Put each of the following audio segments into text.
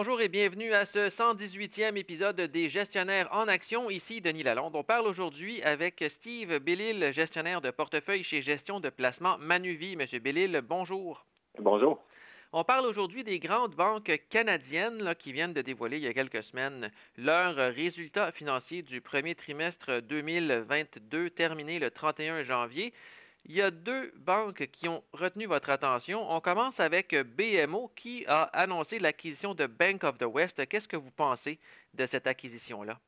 Bonjour et bienvenue à ce 118e épisode des Gestionnaires en action. Ici Denis Lalonde. On parle aujourd'hui avec Steve Bellil, gestionnaire de portefeuille chez Gestion de placement Manuvie. Monsieur Bellil, bonjour. Bonjour. On parle aujourd'hui des grandes banques canadiennes qui viennent de dévoiler il y a quelques semaines leurs résultats financiers du premier trimestre 2022 terminé le 31 janvier. Il y a deux banques qui ont retenu votre attention. On commence avec BMO qui a annoncé l'acquisition de Bank of the West. Qu'est-ce que vous pensez de cette acquisition-là?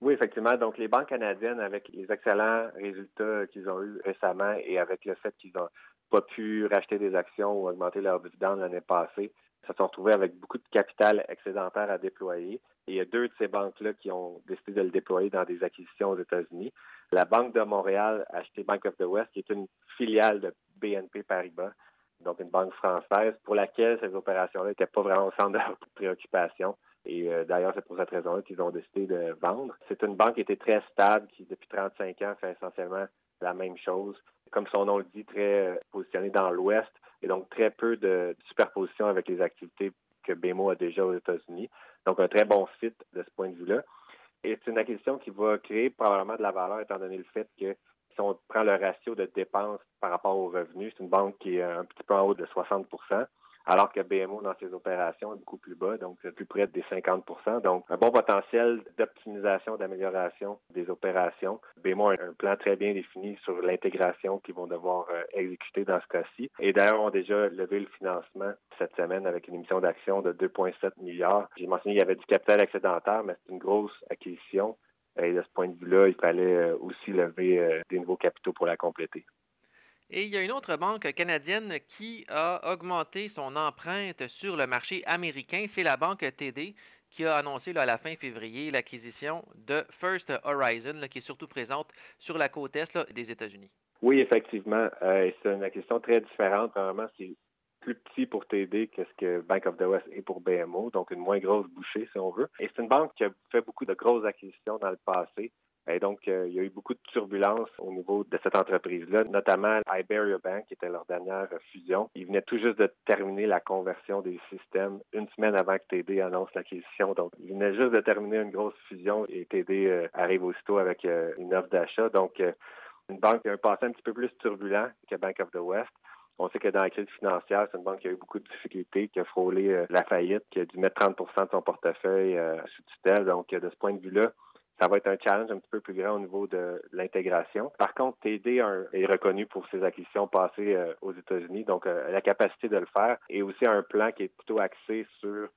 Oui, effectivement. Donc, les banques canadiennes, avec les excellents résultats qu'ils ont eus récemment et avec le fait qu'ils n'ont pas pu racheter des actions ou augmenter leurs dividendes l'année passée, se sont retrouvés avec beaucoup de capital excédentaire à déployer. Et il y a deux de ces banques-là qui ont décidé de le déployer dans des acquisitions aux États-Unis. La Banque de Montréal a acheté Bank of the West, qui est une filiale de BNP Paribas, donc une banque française, pour laquelle ces opérations-là n'étaient pas vraiment au centre de leur préoccupation. Et euh, d'ailleurs, c'est pour cette raison-là qu'ils ont décidé de vendre. C'est une banque qui était très stable, qui depuis 35 ans fait essentiellement la même chose. Comme son nom le dit, très euh, positionnée dans l'Ouest et donc très peu de superposition avec les activités que BMO a déjà aux États-Unis. Donc un très bon fit de ce point de vue-là. Et c'est une acquisition qui va créer probablement de la valeur étant donné le fait que si on prend le ratio de dépenses par rapport aux revenus, c'est une banque qui est un petit peu en haut de 60 alors que BMO, dans ses opérations, est beaucoup plus bas, donc plus près des 50% Donc, un bon potentiel d'optimisation, d'amélioration des opérations. BMO a un plan très bien défini sur l'intégration qu'ils vont devoir euh, exécuter dans ce cas-ci. Et d'ailleurs, ont déjà levé le financement cette semaine avec une émission d'action de 2,7 milliards. J'ai mentionné qu'il y avait du capital excédentaire, mais c'est une grosse acquisition. Et de ce point de vue-là, il fallait euh, aussi lever euh, des nouveaux capitaux pour la compléter. Et il y a une autre banque canadienne qui a augmenté son empreinte sur le marché américain. C'est la banque TD qui a annoncé à la fin février l'acquisition de First Horizon, qui est surtout présente sur la côte est des États-Unis. Oui, effectivement. Euh, c'est une acquisition très différente. Vraiment, c'est plus petit pour TD que ce que Bank of the West est pour BMO, donc une moins grosse bouchée, si on veut. Et c'est une banque qui a fait beaucoup de grosses acquisitions dans le passé. Et donc, euh, il y a eu beaucoup de turbulences au niveau de cette entreprise-là, notamment Iberia Bank, qui était leur dernière fusion. Ils venaient tout juste de terminer la conversion des systèmes une semaine avant que TD annonce l'acquisition. Donc, ils venaient juste de terminer une grosse fusion et TD euh, arrive aussitôt avec euh, une offre d'achat. Donc, une banque qui a un passé un petit peu plus turbulent que Bank of the West. On sait que dans la crise financière, c'est une banque qui a eu beaucoup de difficultés, qui a frôlé la faillite, qui a dû mettre 30% de son portefeuille sous tutelle. Donc, de ce point de vue-là, ça va être un challenge un petit peu plus grand au niveau de l'intégration. Par contre, TD est reconnu pour ses acquisitions passées euh, aux États-Unis, donc euh, la capacité de le faire et aussi un plan qui est plutôt axé sur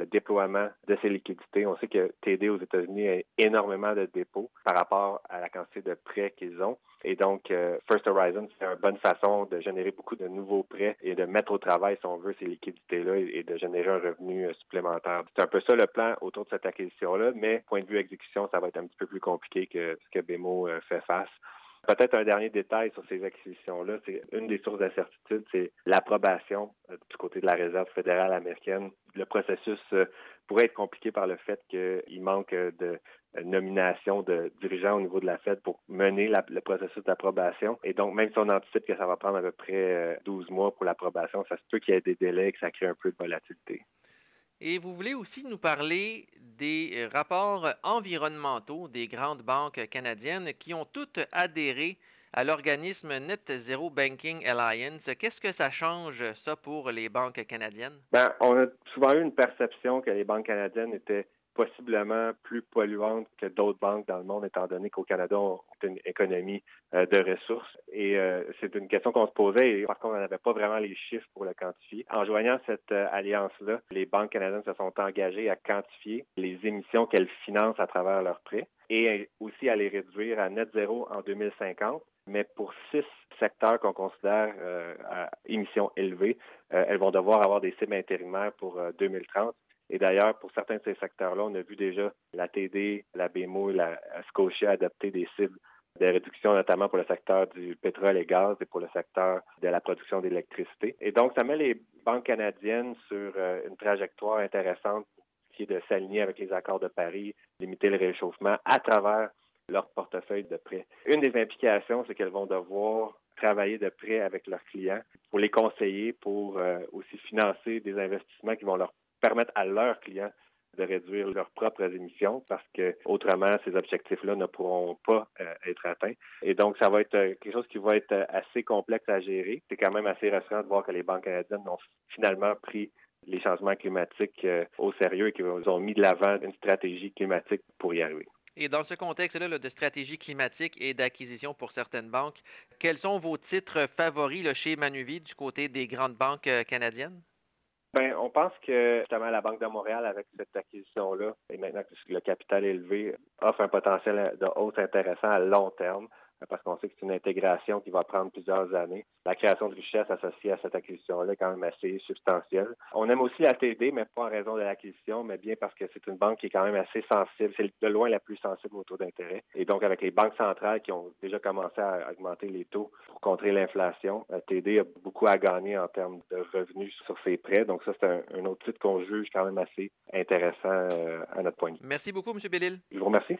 le déploiement de ces liquidités. On sait que TD aux États-Unis a énormément de dépôts par rapport à la quantité de prêts qu'ils ont. Et donc, euh, First Horizon, c'est une bonne façon de générer beaucoup de nouveaux prêts et de mettre au travail, si on veut, ces liquidités-là et de générer un revenu euh, supplémentaire. C'est un peu ça le plan autour de cette acquisition-là, mais point de vue exécution, ça va être un petit peu plus compliqué que ce que BMO euh, fait face. Peut-être un dernier détail sur ces acquisitions-là, c'est une des sources d'incertitude, c'est l'approbation du côté de la Réserve fédérale américaine. Le processus pourrait être compliqué par le fait qu'il manque de nomination de dirigeants au niveau de la Fed pour mener le processus d'approbation. Et donc, même si on anticipe que ça va prendre à peu près 12 euh, mois pour l'approbation, ça se peut qu'il y ait des délais et que ça crée un peu de volatilité. Et vous voulez aussi nous parler des rapports environnementaux des grandes banques canadiennes qui ont toutes adhéré à l'organisme Net Zero Banking Alliance. Qu'est-ce que ça change, ça, pour les banques canadiennes? Ben, on a souvent eu une perception que les banques canadiennes étaient possiblement plus polluantes que d'autres banques dans le monde, étant donné qu'au Canada, on a une économie euh, de ressources. Et euh, c'est une question qu'on se posait, et par contre, on n'avait pas vraiment les chiffres pour le quantifier. En joignant cette euh, alliance-là, les banques canadiennes se sont engagées à quantifier les émissions qu'elles financent à travers leurs prêts et aussi à les réduire à net zéro en 2050 mais pour six secteurs qu'on considère à émissions élevées, elles vont devoir avoir des cibles intérimaires pour 2030 et d'ailleurs, pour certains de ces secteurs-là, on a vu déjà la TD, la BMO, la Scotia adopter des cibles de réduction, notamment pour le secteur du pétrole et gaz et pour le secteur de la production d'électricité. Et donc, ça met les banques canadiennes sur euh, une trajectoire intéressante qui est de s'aligner avec les accords de Paris, limiter le réchauffement à travers leur portefeuille de prêts. Une des implications, c'est qu'elles vont devoir travailler de près avec leurs clients pour les conseiller, pour euh, aussi financer des investissements qui vont leur permettre à leurs clients de réduire leurs propres émissions parce que autrement ces objectifs-là ne pourront pas euh, être atteints. Et donc ça va être euh, quelque chose qui va être euh, assez complexe à gérer. C'est quand même assez rassurant de voir que les banques canadiennes ont finalement pris les changements climatiques au sérieux et qu'ils ont mis de l'avant une stratégie climatique pour y arriver. Et dans ce contexte-là de stratégie climatique et d'acquisition pour certaines banques, quels sont vos titres favoris chez Manuvie du côté des grandes banques canadiennes? Ben, on pense que justement la Banque de Montréal, avec cette acquisition-là, et maintenant que le capital est élevé, offre un potentiel de hausse intéressant à long terme parce qu'on sait que c'est une intégration qui va prendre plusieurs années. La création de richesse associée à cette acquisition-là est quand même assez substantielle. On aime aussi la TD, mais pas en raison de l'acquisition, mais bien parce que c'est une banque qui est quand même assez sensible. C'est de loin la plus sensible au taux d'intérêt. Et donc, avec les banques centrales qui ont déjà commencé à augmenter les taux pour contrer l'inflation, la TD a beaucoup à gagner en termes de revenus sur ses prêts. Donc, ça, c'est un, autre titre qu'on juge quand même assez intéressant euh, à notre point de vue. Merci beaucoup, M. Bellil. Je vous remercie.